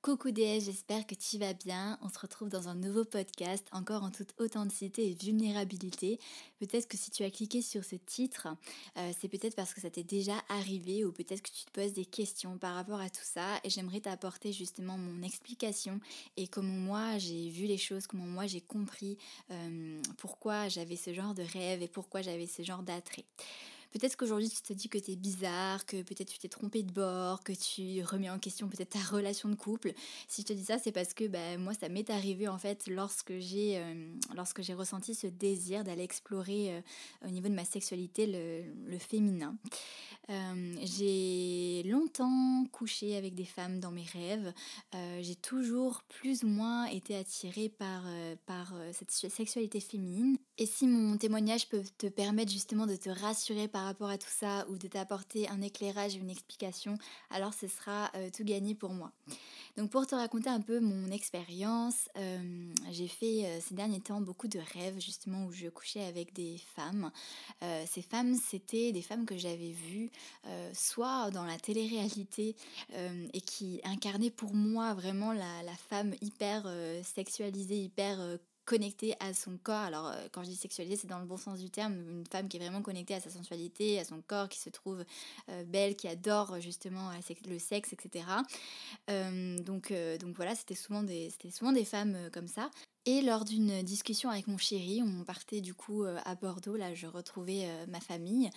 Coucou DS, j'espère que tu vas bien. On se retrouve dans un nouveau podcast, encore en toute authenticité et vulnérabilité. Peut-être que si tu as cliqué sur ce titre, euh, c'est peut-être parce que ça t'est déjà arrivé ou peut-être que tu te poses des questions par rapport à tout ça et j'aimerais t'apporter justement mon explication et comment moi j'ai vu les choses, comment moi j'ai compris euh, pourquoi j'avais ce genre de rêve et pourquoi j'avais ce genre d'attrait. Peut-être qu'aujourd'hui tu te dis que tu es bizarre, que peut-être tu t'es trompé de bord, que tu remets en question peut-être ta relation de couple. Si je te dis ça, c'est parce que bah, moi ça m'est arrivé en fait lorsque j'ai euh, lorsque j'ai ressenti ce désir d'aller explorer euh, au niveau de ma sexualité le, féminin. Euh, j'ai longtemps couché avec des femmes dans mes rêves. j'ai toujours plus ou moins été attirée par, par cette sexualité féminine. Et si mon témoignage peut te permettre justement de te rassurer par rapport à tout ça ou de t'apporter un éclairage une explication, alors ce sera euh, tout gagné pour moi. Donc pour te raconter un peu mon expérience, euh, j'ai fait euh, ces derniers temps beaucoup de rêves justement où je couchais avec des femmes. ces femmes, c'était des femmes que j'avais vues soit dans la télé-réalité et qui incarnaient pour moi vraiment la femme hyper sexualisée, hyper connectée à son corps. Alors, euh, quand je dis sexualité, c'est dans le bon sens du terme, une femme qui est vraiment connectée à sa sensualité, à son corps, qui se trouve euh, belle, qui adore justement le sexe, etc. Euh, donc, donc voilà, c'était souvent, souvent des femmes comme ça. Et lors d'une discussion avec mon chéri, on partait du coup euh, à Bordeaux, là je retrouvais euh, ma famille.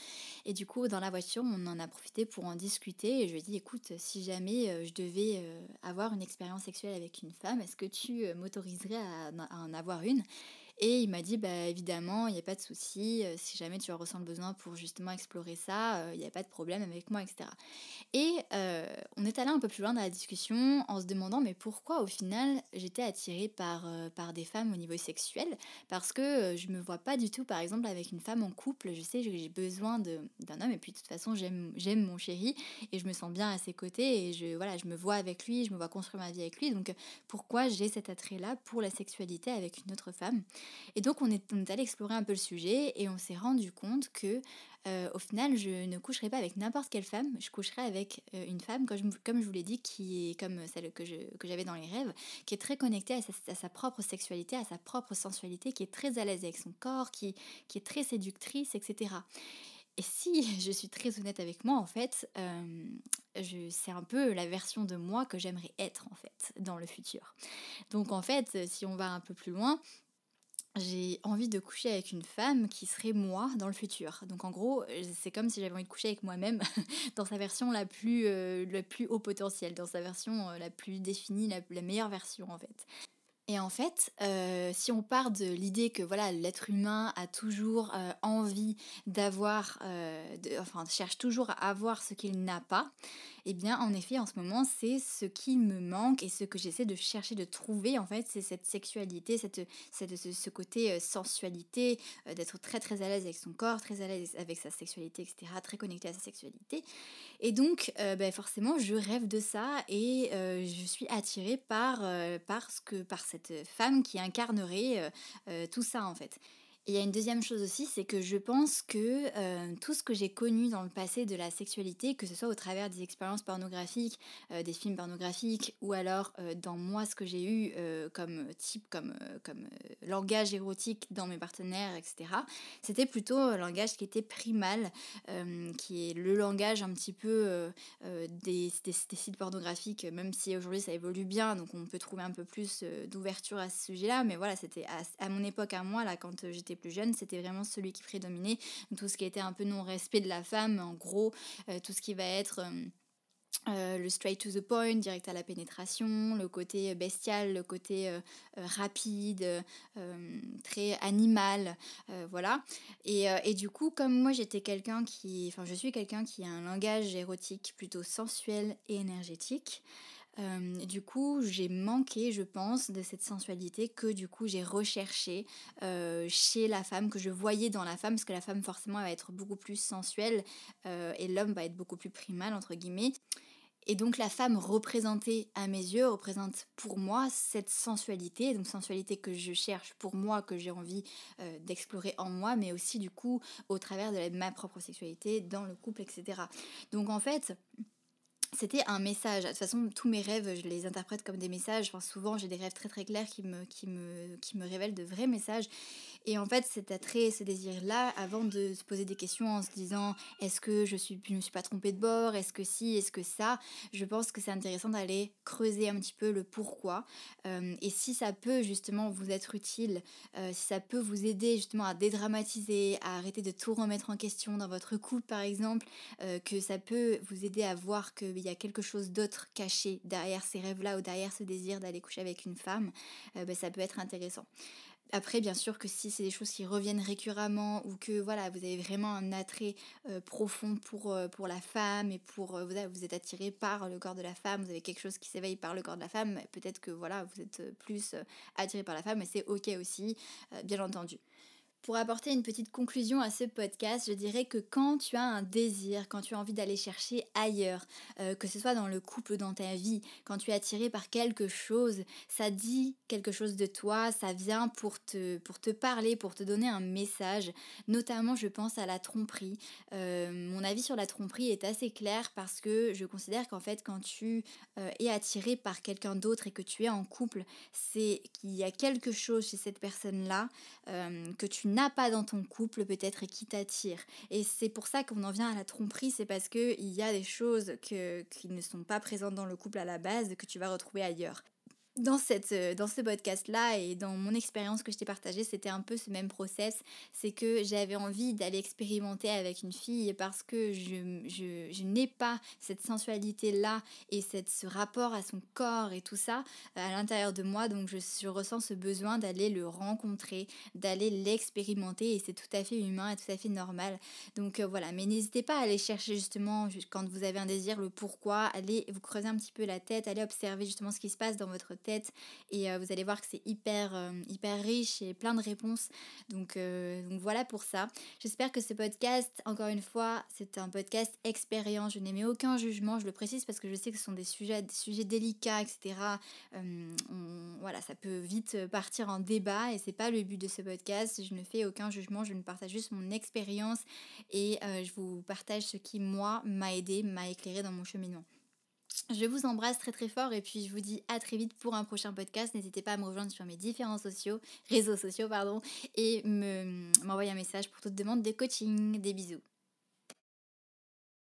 Et du coup, dans la voiture, on en a profité pour en discuter. Et je lui ai dit, écoute, si jamais euh, je devais avoir une expérience sexuelle avec une femme, est-ce que tu m'autoriserais à en avoir une? Et il m'a dit, bah, évidemment, il n'y a pas de souci, euh, si jamais tu ressens le besoin pour justement explorer ça, euh, il n'y a pas de problème avec moi, etc. Et euh, on est allé un peu plus loin dans la discussion en se demandant, mais pourquoi au final j'étais attirée par, par des femmes au niveau sexuel? Parce que je me vois pas du tout, par exemple, avec une femme en couple, je sais que j'ai besoin d'un homme, et puis de toute façon, j'aime mon chéri, et je me sens bien à ses côtés, et je, voilà, je me vois avec lui, je me vois construire ma vie avec lui, donc pourquoi j'ai cet attrait-là pour la sexualité avec une autre femme? Et donc on est, allé explorer un peu le sujet et on s'est rendu compte que euh, au final je ne coucherai pas avec n'importe quelle femme, je coucherai avec euh, une femme, comme je, comme je vous l'ai dit, qui est comme celle que, j'avais dans les rêves, qui est très connectée à sa, propre sexualité, à sa propre sensualité, qui est très à l'aise avec son corps, qui, qui est très séductrice, etc. Et si je suis très honnête avec moi, en fait, euh, c'est un peu la version de moi que j'aimerais être, en fait, dans le futur. Donc, en fait, si on va un peu plus loin, j'ai envie de coucher avec une femme qui serait moi dans le futur. Donc en gros, c'est comme si j'avais envie de coucher avec moi-même dans sa version la plus, euh, la plus haut potentiel, dans sa version euh, la plus définie, la, meilleure version en fait. Et en fait, euh, si on part de l'idée que voilà, l'être humain a toujours envie d'avoir, enfin cherche toujours à avoir ce qu'il n'a pas, eh bien en effet en ce moment c'est ce qui me manque et ce que j'essaie de chercher de trouver en fait c'est cette sexualité, cette, cette ce, côté euh, sensualité, euh, d'être très très à l'aise avec son corps, très à l'aise avec sa sexualité, etc., très connecté à sa sexualité. Et donc euh, ben, forcément je rêve de ça et je suis attirée par, parce que, par cette femme qui incarnerait tout ça en fait. Il y a une deuxième chose aussi, c'est que je pense que euh, tout ce que j'ai connu dans le passé de la sexualité, que ce soit au travers des expériences pornographiques, euh, des films pornographiques, ou alors euh, dans moi ce que j'ai eu comme type, comme, comme langage érotique dans mes partenaires, etc., c'était plutôt un langage qui était primal, qui est le langage un petit peu des, des, sites pornographiques, même si aujourd'hui ça évolue bien, donc on peut trouver un peu plus d'ouverture à ce sujet-là, mais voilà, c'était à, à mon époque, à moi, là, quand j'étais plus jeune, c'était vraiment celui qui prédominait. Tout ce qui était un peu non-respect de la femme, en gros, euh, tout ce qui va être... Euh, euh, le straight to the point, direct à la pénétration, le côté bestial, le côté rapide, très animal, voilà. Et, et, du coup, comme moi j'étais quelqu'un qui, enfin je suis quelqu'un qui a un langage érotique plutôt sensuel et énergétique, euh, du coup, j'ai manqué, je pense, de cette sensualité que du coup j'ai recherché euh, chez la femme, que je voyais dans la femme, parce que la femme forcément va être beaucoup plus sensuelle euh, et l'homme va être beaucoup plus primal, entre guillemets. Et donc la femme représentée à mes yeux représente pour moi cette sensualité, donc sensualité que je cherche pour moi, que j'ai envie d'explorer en moi, mais aussi du coup au travers de ma propre sexualité dans le couple, etc. Donc en fait, c'était un message. De toute façon, tous mes rêves, je les interprète comme des messages. Enfin, souvent, j'ai des rêves très très clairs qui me, qui, me, qui me révèlent de vrais messages. Et en fait, cet attrait, ce désir-là, avant de se poser des questions en se disant est-ce que je suis, je me suis pas trompée de bord, est-ce que si, est-ce que ça, je pense que c'est intéressant d'aller creuser un petit peu le pourquoi. Euh, et si ça peut justement vous être utile, euh, si ça peut vous aider justement à dédramatiser, à arrêter de tout remettre en question dans votre couple par exemple, euh, que ça peut vous aider à voir qu'il y a quelque chose d'autre caché derrière ces rêves-là ou derrière ce désir d'aller coucher avec une femme, ben, ça peut être intéressant. Après, bien sûr que si c'est des choses qui reviennent récuremment ou que voilà, vous avez vraiment un attrait euh, profond pour, euh, pour la femme et pour euh, vous, êtes attiré par le corps de la femme, vous avez quelque chose qui s'éveille par le corps de la femme, peut-être que voilà, vous êtes plus attiré par la femme, mais c'est ok aussi, bien entendu. Pour apporter une petite conclusion à ce podcast, je dirais que quand tu as un désir, quand tu as envie d'aller chercher ailleurs, euh, que ce soit dans le couple ou dans ta vie, quand tu es attiré par quelque chose, ça dit quelque chose de toi, ça vient pour te, pour te parler, pour te donner un message. Notamment, je pense à la tromperie. Euh, mon avis sur la tromperie est assez clair parce que je considère qu'en fait, quand tu euh, es attiré par quelqu'un d'autre et que tu es en couple, c'est qu'il y a quelque chose chez cette personne-là que tu n'as pas dans ton couple peut-être et qui t'attire. Et c'est pour ça qu'on en vient à la tromperie, c'est parce qu'il y a des choses que, qui ne sont pas présentes dans le couple à la base que tu vas retrouver ailleurs dans, cette, euh, dans ce podcast-là et dans mon expérience que je t'ai partagée, c'était un peu ce même process. C'est que j'avais envie d'aller expérimenter avec une fille parce que je, je, n'ai pas cette sensualité-là et cette, ce rapport à son corps et tout ça à l'intérieur de moi. Donc je, je ressens ce besoin d'aller le rencontrer, d'aller l'expérimenter et c'est tout à fait humain et tout à fait normal. Donc euh, voilà, mais n'hésitez pas à aller chercher justement quand vous avez un désir, le pourquoi, allez vous creuser un petit peu la tête, allez observer justement ce qui se passe dans votre tête et euh, vous allez voir que c'est hyper, euh, hyper riche et plein de réponses. Donc, euh, donc voilà pour ça. J'espère que ce podcast, encore une fois, c'est un podcast expérience. Je n'émets aucun jugement, je le précise parce que je sais que ce sont des sujets, des sujets délicats, etc. voilà, ça peut vite partir en débat et c'est pas le but de ce podcast. Je ne fais aucun jugement, je ne partage juste mon expérience et je vous partage ce qui, moi, m'a aidé, m'a éclairé dans mon cheminement. Je vous embrasse très très fort et puis je vous dis à très vite pour un prochain podcast. N'hésitez pas à me rejoindre sur mes différents sociaux, réseaux sociaux pardon, et m'envoyer un message pour toute demande de coaching. Des bisous.